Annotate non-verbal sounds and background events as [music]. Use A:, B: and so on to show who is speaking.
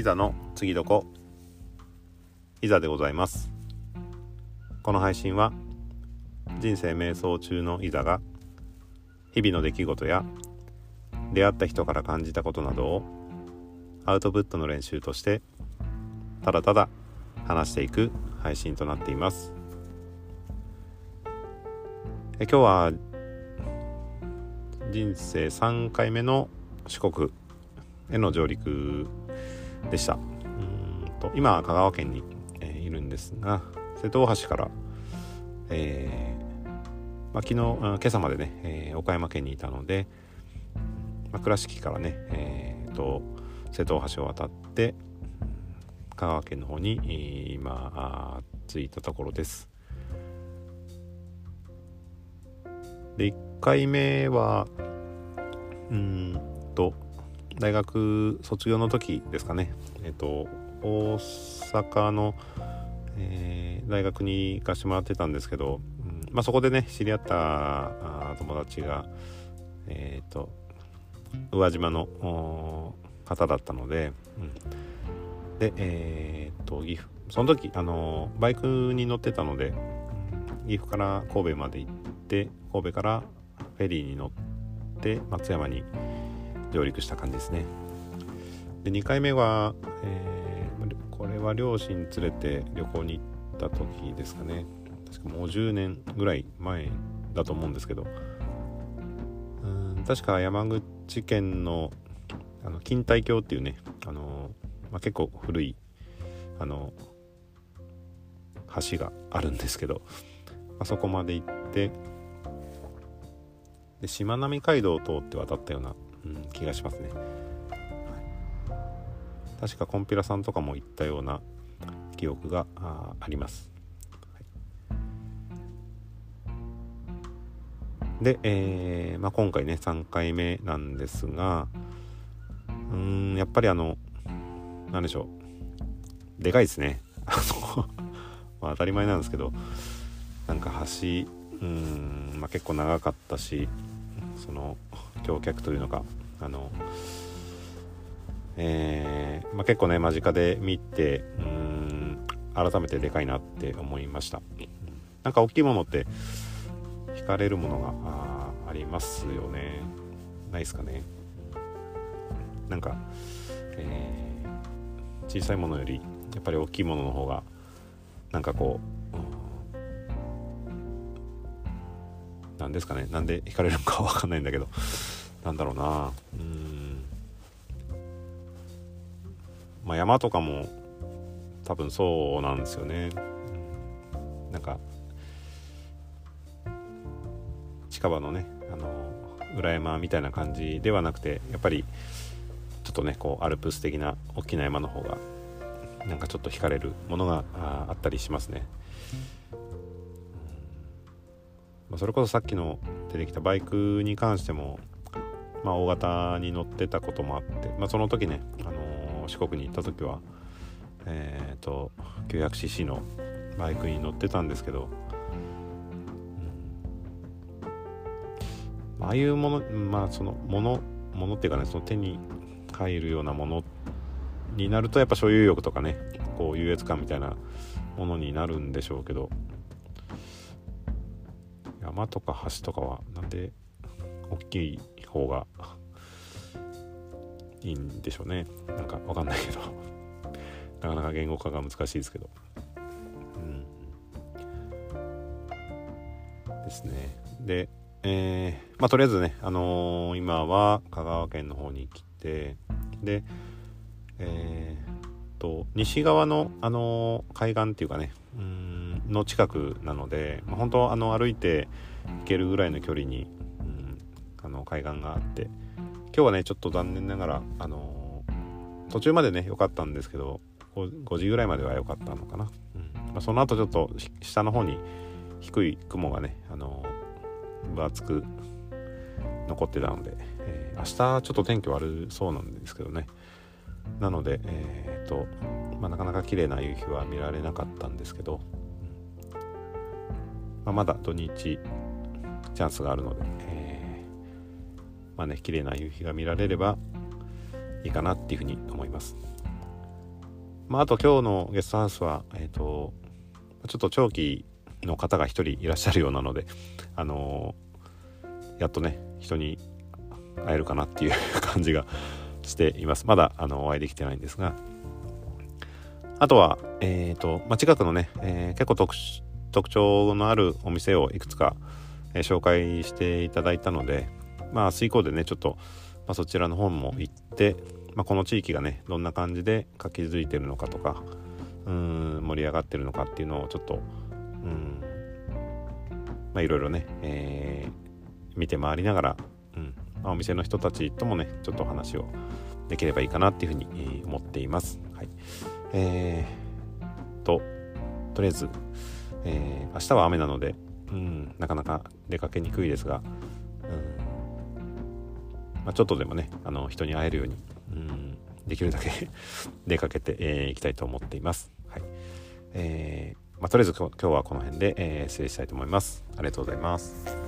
A: いざの次どこ？いざでございます。この配信は人生瞑想中のいざが日々の出来事や出会った人から感じたことなどをアウトプットの練習としてただただ話していく配信となっています。え今日は人生3回目の四国への上陸でした。うんと今香川県に、えー、いるんですが瀬戸大橋から、えーまあ、昨日今朝までね、えー、岡山県にいたので、まあ、倉敷からね、えーと、瀬戸大橋を渡って香川県の方に今着いたところです。で1回目はうんと大学卒業の時ですかね。えっと大阪の、えー、大学に行かしてもらってたんですけど、うんまあ、そこでね知り合った友達がえっ、ー、と宇和島の方だったので、うん、でえっ、ー、と岐阜その時あのバイクに乗ってたので岐阜から神戸まで行って神戸からフェリーに乗って松山に上陸した感じですね。で2回目は、えー、これは両親連れて旅行に行った時ですかね。確かもう10年ぐらい前だと思うんですけど。うん確か山口県のあの錦帯橋っていうね、あのまあ、結構古いあの橋があるんですけど、あ、そこまで行って。でしまなみ海道を通って渡ったようなうん、気がしますね、はい、確かコンピラさんとかも行ったような記憶があります、はい、で、えーまあ、今回ね3回目なんですがうんやっぱりあの何でしょう。でかいですね。[laughs] まあ当たり前なんですけどなんか橋うん、まあ、結構長かったしその橋脚というのかあの、えーまあ、結構ね間近で見てうん改めてでかいなって思いました。なんか大きいものって惹かれるものがあありますよね。ないですかね。なんか、えー、小さいものよりやっぱり大きいものの方がなんかこう、うん、なんですかね。なんで惹かれるのかわかんないんだけど。なんだろうな。うん。まあ山とかも多分そうなんですよね。なんか近場のねあの裏山みたいな感じではなくてやっぱりちょっとねこうアルプス的な大きな山の方がなんかちょっと惹かれるものがあったりしますね。まあ、それこそさっきの出てきたバイクに関してもまあ、大型に乗ってたこともあって、まあ、その時ね、あのー、四国に行った時は、えーと、900cc のバイクに乗ってたんですけど、うん、ああいうものまあそのものものっていうかねその手に入るようなものになるとやっぱ所有欲とかねこう優越感みたいなものになるんでしょうけど山とか橋とかはなんで大きい方がいいんでしょうね。なんかわかんないけど。[laughs] なかなか言語化が難しいですけど。うん。ですね。でえー、まあとりあえずねあのー、今は香川県の方に来てでえー、と西側の、あのー、海岸っていうかねうんの近くなので、まあ、本当あの歩いて行けるぐらいの距離にの海岸があって今日はねちょっと残念ながら、あのー、途中までね良かったんですけど 5, 5時ぐらいまでは良かったのかな、うん。まあ、その後ちょっと下の方に低い雲がね、あのー、分厚く残ってたので、えー、明日ちょっと天気悪そうなんですけどね。なので、えーとまあ、なかなか綺麗な夕日は見られなかったんですけど、うん。まあ、まだ土日チャンスがあるので、まあね綺麗な夕日が見られればいいかなっていうふうに思いますまあ、あと今日のゲストハウスは、えっ、ー、と、ちょっと長期の方が1人いらっしゃるようなので、あのー、やっとね、人に会えるかなっていう感じがしています。まだ、あの、お会いできてないんですが、あとは、えっ、ー、と、まあ、近くのね、え結構特徴のあるお店をいくつか、え紹介していただいたので、まあ、水耕でね、ちょっと、まあ、そちらの方も行って、まあ、この地域がねどんな感じで活気づいてるのかとかうん盛り上がってるのかっていうのをちょっとうんまあいろいろね、えー、見て回りながら、うんまあ、お店の人たちともねちょっとお話をできればいいかなっていうふうに思っています。はい、えー、ととりあえず、えー、明日は雨なので、うん、なかなか出かけにくいですが、まあ、ちょっとでもねあの人に会えるようにうんできるだけ [laughs] 出かけてい、えー、きたいと思っています。はいえーまあ、とりあえず今日はこの辺で、えー、失礼したいと思います。ありがとうございます。